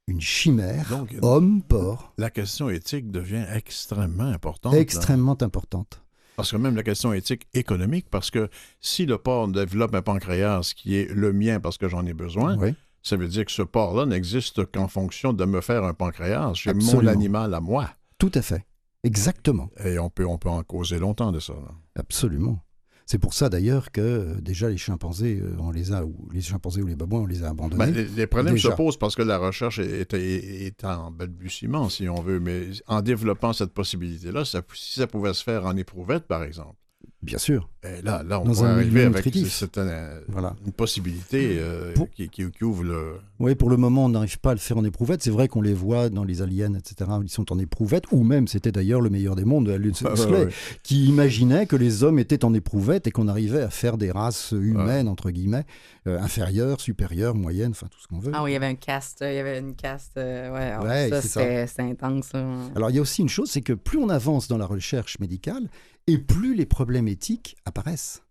une chimère Donc, homme-porc La question éthique devient extrêmement importante. là. extrêmement importante. Parce que même la question éthique économique, parce que si le porc développe un pancréas qui est le mien parce que j'en ai besoin, Oui. ça veut dire que ce porc-là n'existe qu'en fonction de me faire un pancréas. J'ai mon animal à moi. Tout à fait. Exactement. Et on peut, on peut en causer longtemps de ça. là. Absolument. C'est pour ça d'ailleurs que euh, déjà les chimpanzés, euh, on les a, ou les chimpanzés ou les babouins, on les a abandonnés. Ben, les, les problèmes Déjà. se posent parce que la recherche est, est- est en balbutiement, si on veut. Mais en développant cette possibilité-là, si ça pouvait se faire en éprouvette, par exemple, Bien sûr. eh, là, là, on Dans un arriver avec nutritif. c'est un- Voilà. une possibilité euh, Pour- qui, qui- qui ouvre le... Oui, pour le moment, on n'arrive pas à le faire en éprouvette. C'est vrai qu'on les voit dans les aliens, etc. Ils sont en éprouvette, ou même, c'était d'ailleurs le meilleur des mondes, Aldous Ah, ouais, Huxley, ouais. qui imaginait que les hommes étaient en éprouvette et qu'on arrivait à faire des races humaines, entre guillemets, euh, inférieures, supérieures, moyennes, enfin tout ce qu'on veut. Ah oui, il y avait un cast, il y avait une caste. euh, ouais, alors Ouais, ça, c'est intense. ça. Alors il y a aussi une chose, c'est que plus on avance dans la recherche médicale, et plus les problèmes apparaissent.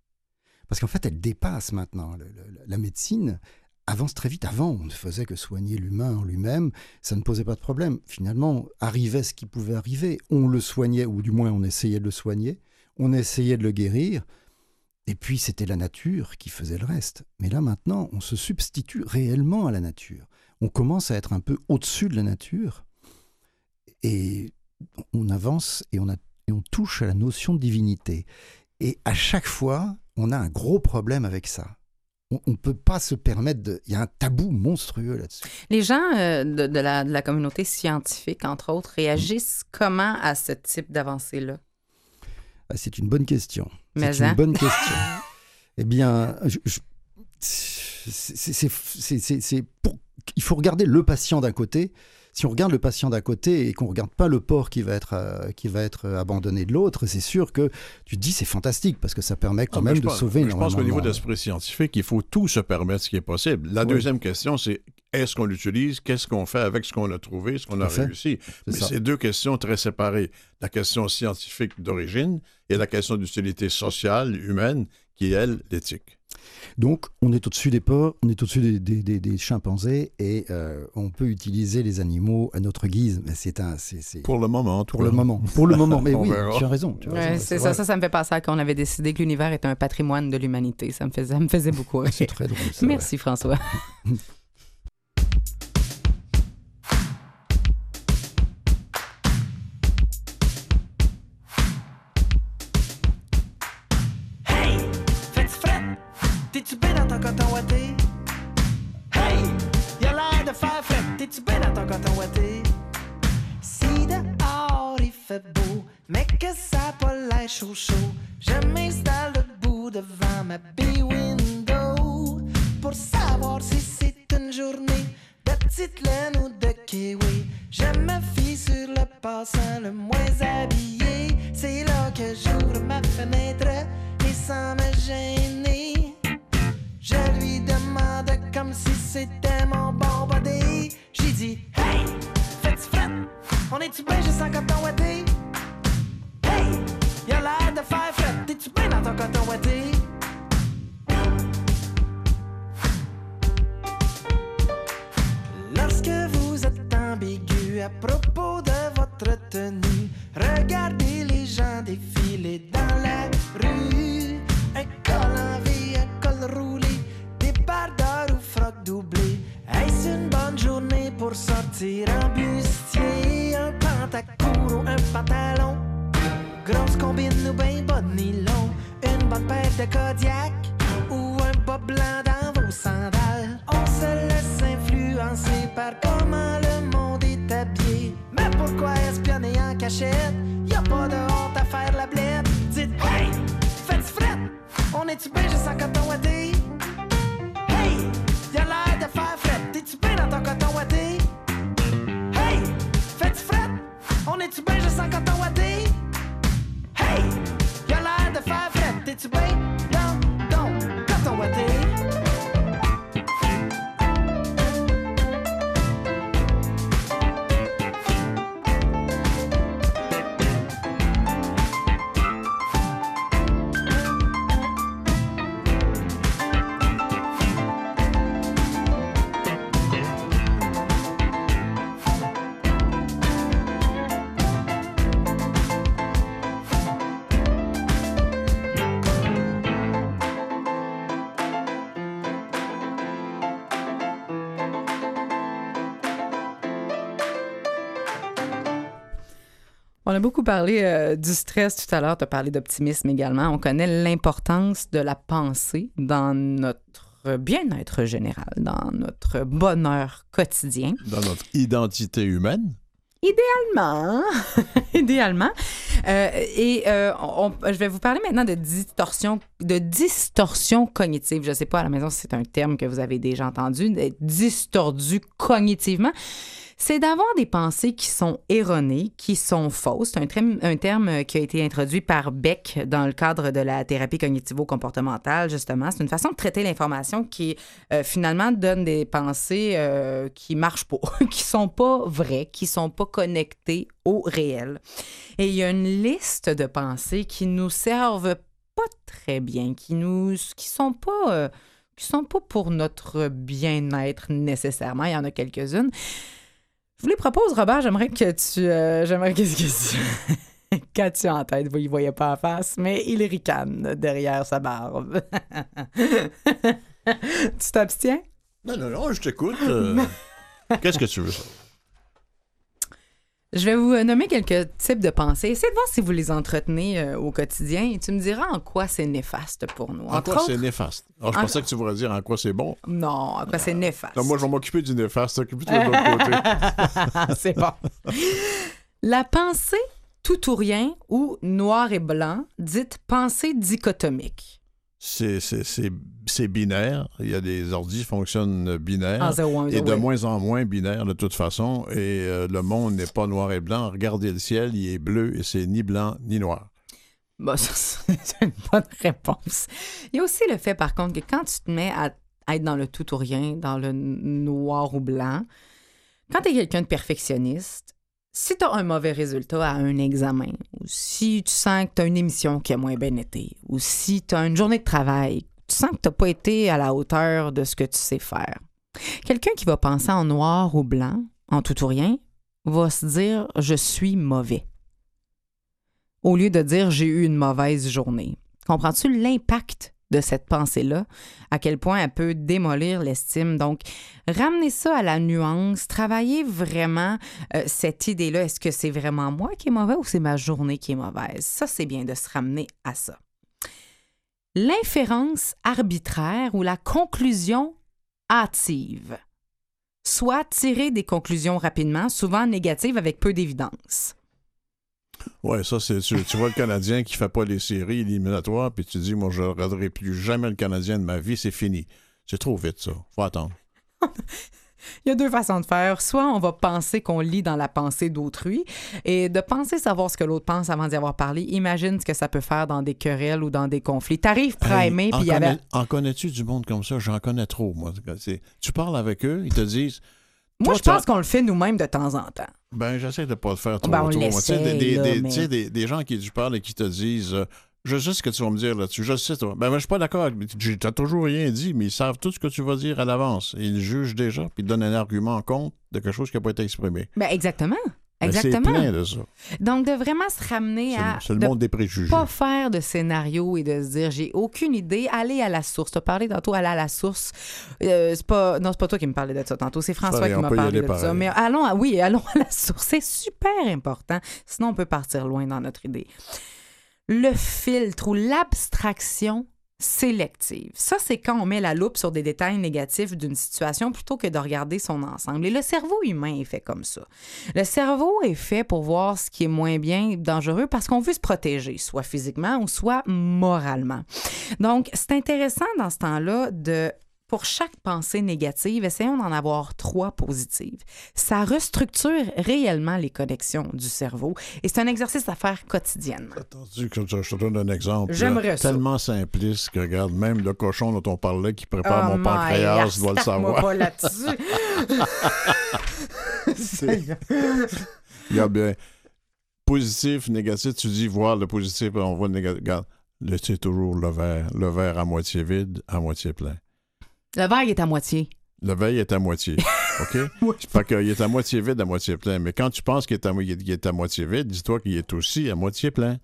Parce qu'en fait, elle dépasse maintenant. La médecine avance très vite. Avant, on ne faisait que soigner l'humain en lui-même, ça ne posait pas de problème. Finalement, arrivait ce qui pouvait arriver. On le soignait, ou du moins on essayait de le soigner, on essayait de le guérir, et puis c'était la nature qui faisait le reste. Mais là maintenant, on se substitue réellement à la nature. On commence à être un peu au-dessus de la nature, et on avance et on touche à la notion de divinité. Et à chaque fois, on a un gros problème avec ça. On ne peut pas se permettre de... Il y a un tabou monstrueux là-dessus. Les gens euh, de, de la, de la communauté scientifique, entre autres, réagissent comment à ce type d'avancée-là? Ah, c'est une bonne question. C'est une hein? bonne question. (laughs) eh bien, je- je- c'est- il faut regarder le patient d'un côté. Si on regarde le patient d'un côté et qu'on regarde pas le porc qui va être, euh, qui va être abandonné de l'autre, c'est sûr que tu te dis c'est fantastique parce que ça permet quand Ah, même de pense- sauver Je pense qu'au niveau de l'esprit scientifique, il faut tout se permettre ce qui est possible. La Oui. deuxième question, c'est est-ce qu'on l'utilise? Qu'est-ce qu'on fait avec ce qu'on a trouvé, ce qu'on a fait. réussi? Mais c'est deux questions très séparées. La question scientifique d'origine et la question d'utilité sociale, humaine, qui est, elle, l'éthique. Donc, on est au-dessus des porcs, on est au-dessus des, des- des- des chimpanzés et euh, on peut utiliser les animaux à notre guise. Mais c'est un, c'est, c'est- Pour le moment, en tout pour le cas. moment. (laughs) Pour le moment, mais On oui, verra. tu as raison. tu as Ouais, raison, c'est vrai. ça, ça, ça me fait penser à qu'on avait décidé que l'univers est un patrimoine de l'humanité. Ça me faisait, ça me faisait beaucoup. (laughs) C'est très drôle. ça, Merci, François. (laughs) coton ouaté? Hey, y'a l'air de faire fret. T'es-tu bien dans ton coton ouaté? Est-tu bien juste en coton ouaté? Hey! Y'a l'air de On a beaucoup parlé euh, du stress tout à l'heure, tu as parlé d'optimisme également. On connaît l'importance de la pensée dans notre bien-être général, dans notre bonheur quotidien. Dans notre identité humaine. Idéalement, (laughs) idéalement. Euh, et euh, on- je vais vous parler maintenant de distorsion, de distorsion cognitive. Je ne sais pas à la maison si c'est un terme que vous avez déjà entendu, d'être distordu cognitivement. C'est d'avoir des pensées qui sont erronées, qui sont fausses. C'est un, terme- un terme qui a été introduit par Beck dans le cadre de la thérapie cognitivo-comportementale, justement. C'est une façon de traiter l'information qui, euh, finalement, donne des pensées euh, qui marchent pas, (laughs) qui sont pas vraies, qui sont pas connectées au réel. Et il y a une liste de pensées qui nous servent pas très bien, qui nous, qui sont pas, euh, qui sont pas pour notre bien-être nécessairement. Il y en a quelques-unes. Je vous les propose, Robert. J'aimerais que tu, euh, j'aimerais qu'est-ce (laughs) que tu, qu'as-tu en tête Vous ne voyez pas en face, mais il ricane derrière sa barbe. (laughs) tu t'abstiens? Non, non, non, je t'écoute. euh, (laughs) Qu'est-ce que tu veux? Je vais vous nommer quelques types de pensées. Essayez de voir si vous les entretenez euh, au quotidien et tu me diras en quoi c'est néfaste pour nous. En Entre quoi c'est autres- néfaste? Alors, je En- pensais que tu voudrais dire en quoi c'est bon. Non, en quoi c'est néfaste. Non, moi, je vais m'occuper du néfaste. Occupe-toi de l'autre côté. (laughs) c'est bon. La pensée tout ou rien ou noir et blanc, dite pensée dichotomique. C'est- C'est c'est- c'est binaire. Il y a des ordis qui fonctionnent binaires. En zéro, un, et zéro, de oui. moins en moins binaire de toute façon. Et euh, le monde n'est pas noir et blanc. Regardez le ciel, il est bleu et c'est ni blanc ni noir. Bon, ça, (laughs) c'est une bonne réponse. Il y a aussi le fait, par contre, que quand tu te mets à être dans le tout ou rien, dans le noir ou blanc, quand tu es quelqu'un de perfectionniste, si tu as un mauvais résultat à un examen, ou si tu sens que tu as une émission qui a moins bien été, ou si tu as une journée de travail, tu sens que tu n'as pas été à la hauteur de ce que tu sais faire, quelqu'un qui va penser en noir ou blanc, en tout ou rien, va se dire je suis mauvais au lieu de dire j'ai eu une mauvaise journée. Comprends-tu l'impact de cette pensée-là, à quel point elle peut démolir l'estime? Donc, ramener ça à la nuance, travailler vraiment euh, cette idée-là. Est-ce que c'est vraiment moi qui est mauvais ou c'est ma journée qui est mauvaise? Ça, c'est bien de se ramener à ça. L'inférence arbitraire ou la conclusion hâtive. Soit tirer des conclusions rapidement, souvent négatives avec peu d'évidence. Ouais, ça, c'est. Tu, tu vois le Canadien qui fait pas les séries éliminatoires, puis tu dis, moi, je ne regarderai plus jamais le Canadien de ma vie, c'est fini. C'est trop vite, ça. Faut attendre. (laughs) Il y a deux façons de faire. Soit on va penser qu'on lit dans la pensée d'autrui et de penser savoir ce que l'autre pense avant d'y avoir parlé. Imagine ce que ça peut faire dans des querelles ou dans des conflits. T'arrives primé, Hey, puis en il y avait... connais- En connais-tu du monde comme ça? J'en connais trop, moi. Tu parles avec eux, ils te disent. Moi, Toi, je pense qu'on le fait nous-mêmes de temps en temps. Ben, j'essaie de pas le faire trop. Ben, on trop. Tu sais, des, l'essaye, des- là, des- mais- tu sais, des- des gens qui tu parles et qui te disent euh, Je sais ce que tu vas me dire là-dessus. Je sais, toi. Ben, moi, je suis pas d'accord. Tu n'as toujours rien dit, mais ils savent tout ce que tu vas dire à l'avance. Ils jugent déjà, puis ils donnent un argument en compte de quelque chose qui n'a pas été exprimé. Ben, exactement. Ben, Exactement. plein de ça. Donc, de vraiment se ramener à... c'est le de monde des préjugés. pas faire de scénario et de se dire j'ai aucune idée, aller à la source. Tu as parlé tantôt, aller à la source. Euh, c'est pas, non, c'est pas toi qui me parlais de ça tantôt, c'est François Pareil, qui m'a parlé de ça. Mais allons, à, oui, allons à la source. C'est super important. Sinon, on peut partir loin dans notre idée. Le filtre ou l'abstraction sélective. Ça, c'est quand on met la loupe sur des détails négatifs d'une situation plutôt que de regarder son ensemble. Et le cerveau humain est fait comme ça. Le cerveau est fait pour voir ce qui est moins bien dangereux parce qu'on veut se protéger, soit physiquement ou soit moralement. Donc, c'est intéressant dans ce temps-là de Pour chaque pensée négative, essayons d'en avoir trois positives. Ça restructure réellement les connexions du cerveau et c'est un exercice à faire quotidiennement. Attendu que je, te donne un exemple. Là. Tellement simpliste que, regarde, même le cochon dont on parlait qui prépare Oh mon pancréas doit le savoir. pas là-dessus. (laughs) Regarde bien. Positif, négatif, tu dis voir le positif, on voit le négatif. Regarde, c'est toujours le verre. Le verre à moitié vide, à moitié plein. Le verre il est à moitié. Le verre il est à moitié. (laughs) OK? Fait qu'il est à moitié vide, à moitié plein. Mais quand tu penses qu'il est, à est à moitié vide, dis-toi qu'il est aussi à moitié plein.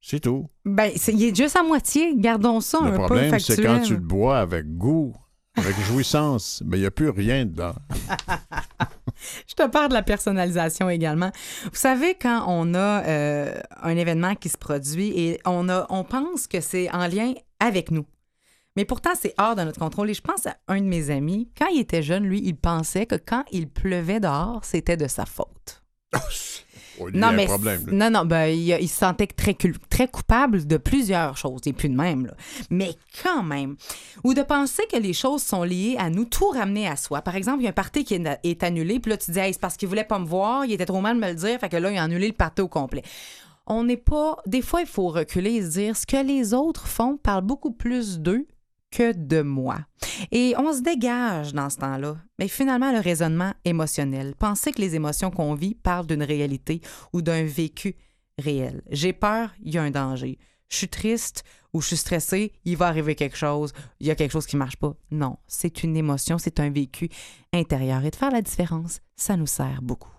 C'est tout. Ben, c'est- il est juste à moitié. Gardons ça le un peu problème, c'est quand tu le bois avec goût, avec (laughs) jouissance, mais il n'y a plus rien dedans. (laughs) Je te parle de la personnalisation également. Vous savez, quand on a euh, un événement qui se produit et on, a, on pense que c'est en lien avec nous. Mais pourtant, c'est hors de notre contrôle. Et je pense à un de mes amis. Quand il était jeune, lui, il pensait que quand il pleuvait dehors, c'était de sa faute. (laughs) Oh, un mais problème. non, non, ben, il, il se sentait très, très coupable de plusieurs choses, et plus de même, là. mais quand même. Ou de penser que les choses sont liées à nous, tout ramener à soi. Par exemple, il y a un party qui est, est annulé, puis là, tu dis, Hey, c'est parce qu'il voulait pas me voir, il était trop mal de me le dire, fait que là, il a annulé le party au complet. On n'est pas. Des fois, il faut reculer et se dire ce que les autres font parle beaucoup plus d'eux que de moi. Et on se dégage dans ce temps-là. Mais finalement, le raisonnement émotionnel. Penser que les émotions qu'on vit parlent d'une réalité ou d'un vécu réel. J'ai peur, il y a un danger. Je suis triste ou je suis stressé, il va arriver quelque chose, il y a quelque chose qui marche pas. Non, c'est une émotion, c'est un vécu intérieur. Et de faire la différence, ça nous sert beaucoup.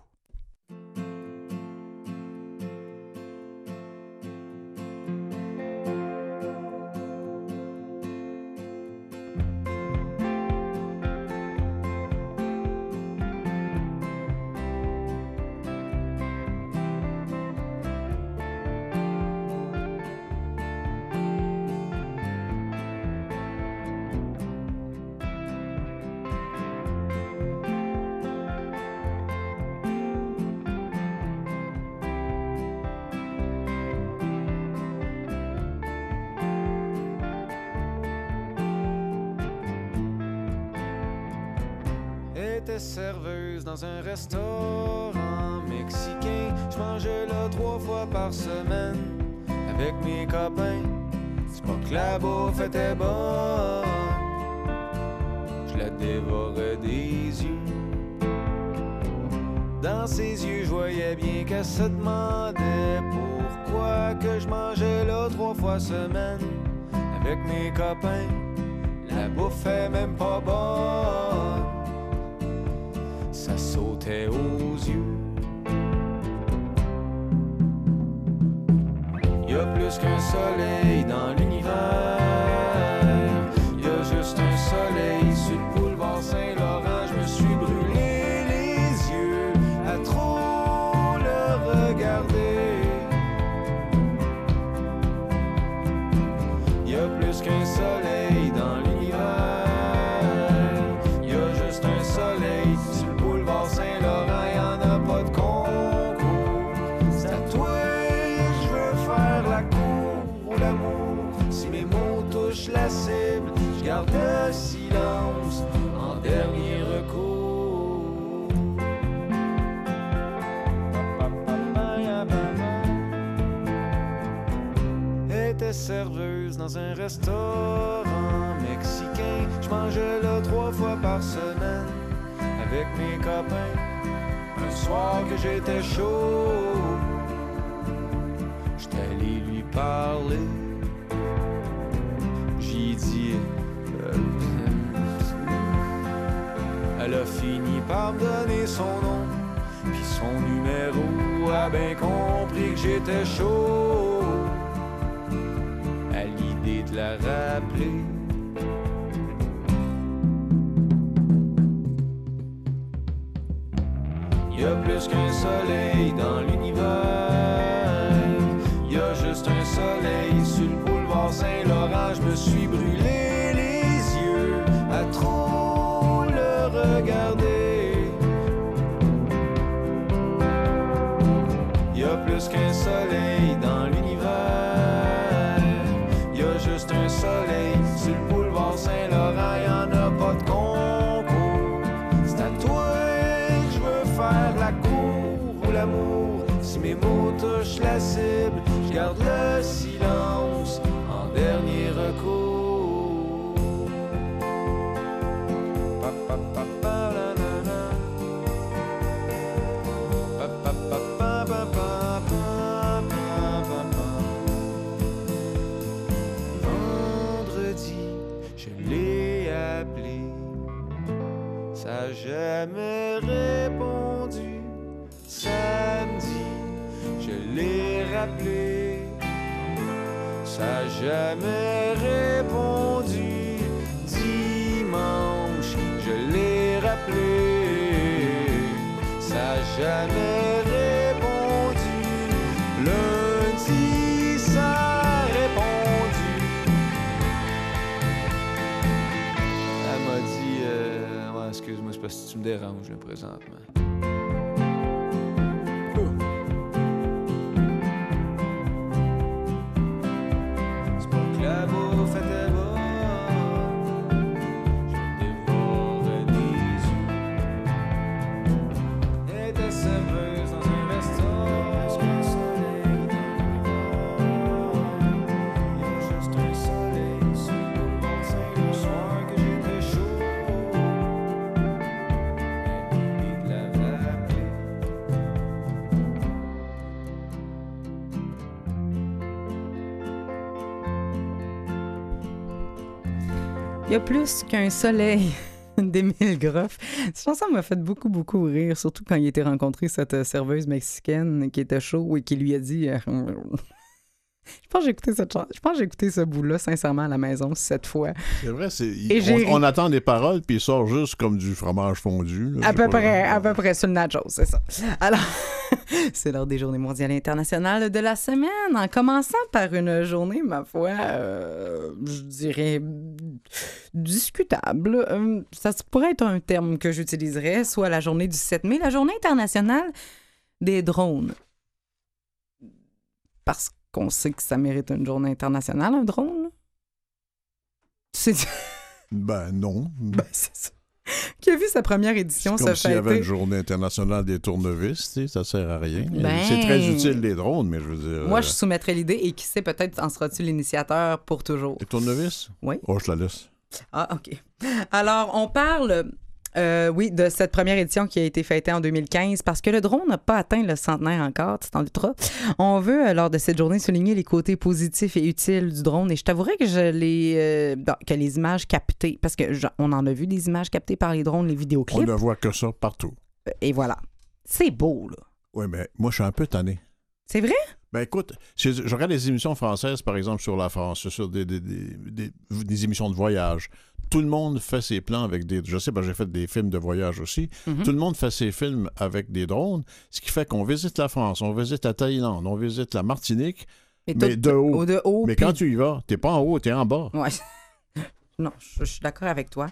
Serveuse dans un restaurant mexicain. Je mangeais là trois fois par semaine avec mes copains. C'est pas que la bouffe était bonne, je la dévorais des yeux. Dans ses yeux, je voyais bien qu'elle se demandait pourquoi que je mangeais là trois fois semaine avec mes copains. La bouffe est même pas bonne sautait aux yeux. Y a plus qu'un soleil était serveuse dans un restaurant mexicain. Je mangeais là trois fois par semaine avec mes copains. Un soir que j'étais chaud, j'étais allé lui parler. J'ai dit. euh, (laughs) Elle a fini par me donner son nom, puis son numéro a bien compris que j'étais chaud de la rappeler. Y a plus qu'un soleil jamais répondu. Samedi, je l'ai rappelé, ça jamais répondu. Dimanche, je l'ai rappelé, ça jamais parce que tu me déranges là, présentement. Il y a plus qu'un soleil (laughs) d'Émile Groff. Cette chanson m'a fait beaucoup, beaucoup rire, surtout quand il était rencontré cette euh, serveuse mexicaine qui était chaud et qui lui a dit... euh, (laughs) Je pense que j'ai écouté cette. Je pense j'ai écouté ce bout-là, sincèrement, à la maison, cette fois. C'est vrai, c'est, on, on attend des paroles, puis il sort juste comme du fromage fondu. là, À peu près, à peu près sur le nachos, c'est ça. Alors, (laughs) (laughs) c'est l'heure des journées mondiales internationales de la semaine, en commençant par une journée, ma foi, euh, je dirais discutable. Euh, ça pourrait être un terme que j'utiliserais, soit la journée du 7 mai, la journée internationale des drones. Parce qu'on sait que ça mérite une journée internationale, un drone. C'est Ben non. (laughs) c'est ça. Qui a vu sa première édition se comme s'il y avait une journée internationale des tournevis, tu sais, ça sert à rien. Ben- C'est très utile les drones, mais je veux dire. Moi, euh, je soumettrais l'idée et qui sait, peut-être en seras-tu l'initiateur pour toujours. Les tournevis? Oui. Oh, je la laisse. Ah, OK. Alors, on parle, euh, oui, de cette première édition qui a été fêtée en 2015 parce que le drone n'a pas atteint le centenaire encore, tu t'en douteras. On veut, euh, lors de cette journée, souligner les côtés positifs et utiles du drone et je t'avouerai que je les, euh, que les images captées, parce que je- on en a vu des images captées par les drones, les On vidéoclips, ne voit que ça partout. et voilà. C'est beau, là. Oui, mais moi, je suis un peu tanné. C'est vrai? Ben écoute, je, je regarde les émissions françaises, par exemple, sur la France, sur des, des- des- des- des émissions de voyage. Tout le monde fait ses plans avec des... Je sais, ben, j'ai fait des films de voyage aussi. Mhm. Tout le monde fait ses films avec des drones, ce qui fait qu'on visite la France, on visite la Thaïlande, on visite la Martinique, Et mais de haut. au- de haut, mais puis- quand tu y vas, t'es pas en haut, t'es en bas. Ouais. (laughs) Non, je, je suis d'accord avec toi.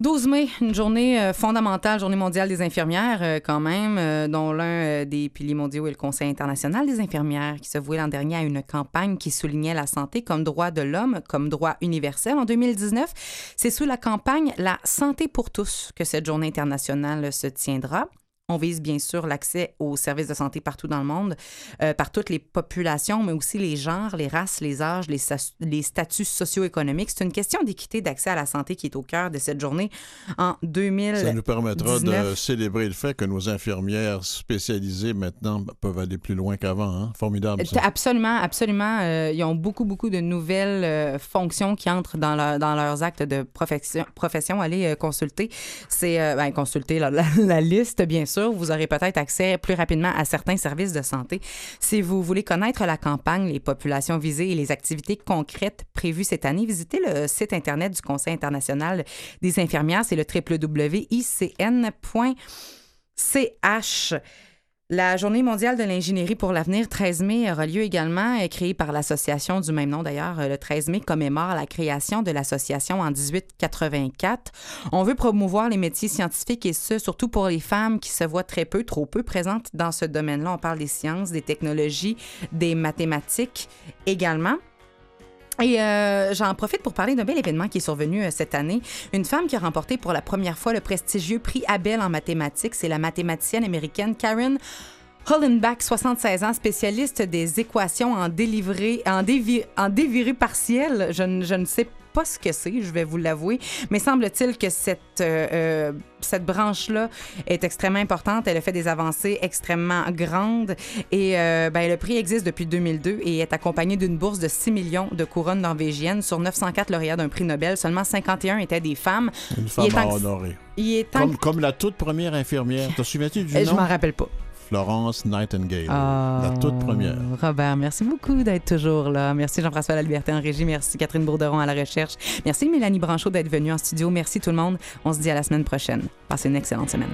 12 mai, une journée euh, fondamentale, journée mondiale des infirmières, euh, quand même, euh, dont l'un des piliers mondiaux est le Conseil international des infirmières, qui se vouait l'an dernier à une campagne qui soulignait la santé comme droit de l'homme, comme droit universel. En 2019, c'est sous la campagne La santé pour tous que cette journée internationale se tiendra. On vise bien sûr l'accès aux services de santé partout dans le monde, euh, par toutes les populations, mais aussi les genres, les races, les âges, les, statuts socio-économiques. C'est une question d'équité d'accès à la santé qui est au cœur de cette journée en 2000. Ça nous permettra de 19. célébrer le fait que nos infirmières spécialisées maintenant peuvent aller plus loin qu'avant. Hein? Formidable. ça. Absolument, absolument. Euh, ils ont beaucoup, beaucoup de nouvelles euh, fonctions qui entrent dans, leur- dans leurs actes de profession. profession. Allez euh, consulter. C'est euh, ben, consulter la, la- la liste, bien sûr. Vous aurez peut-être accès plus rapidement à certains services de santé. Si vous voulez connaître la campagne, les populations visées et les activités concrètes prévues cette année, visitez le site Internet du Conseil international des infirmières. C'est le www.icn.ch. La Journée mondiale de l'ingénierie pour l'avenir, 13 mai, aura lieu également, euh, créée par l'association du même nom d'ailleurs. Euh, Le 13 mai commémore la création de l'association en 1884. On veut promouvoir les métiers scientifiques et ce, surtout pour les femmes qui se voient très peu, trop peu présentes dans ce domaine-là. On parle des sciences, des technologies, des mathématiques également. Et euh, j'en profite pour parler d'un bel événement qui est survenu euh, cette année. Une femme qui a remporté pour la première fois le prestigieux prix Abel en mathématiques, c'est la mathématicienne américaine Karen Hollenbach, 76 ans, spécialiste des équations en délivré, en, partiel. Je ne sais pas ce que c'est, je vais vous l'avouer, mais semble-t-il que cette, euh, euh, cette branche-là est extrêmement importante. Elle a fait des avancées extrêmement grandes et euh, ben, le prix existe depuis 2002 et est accompagné d'une bourse de 6 millions de couronnes norvégiennes. Sur 904 lauréats d'un prix Nobel, seulement 51 étaient des femmes. Une Il femme est. Il est temps Comme, que- comme la toute première infirmière. Te souviens-tu du Euh, nom? Je m'en rappelle pas. Florence Nightingale. Ah, La toute première. Robert, merci beaucoup d'être toujours là. Merci Jean-François Laliberté en régie. Merci Catherine Bourderon à la recherche. Merci Mélanie Branchot d'être venue en studio. Merci tout le monde. On se dit à la semaine prochaine. Passez une excellente semaine.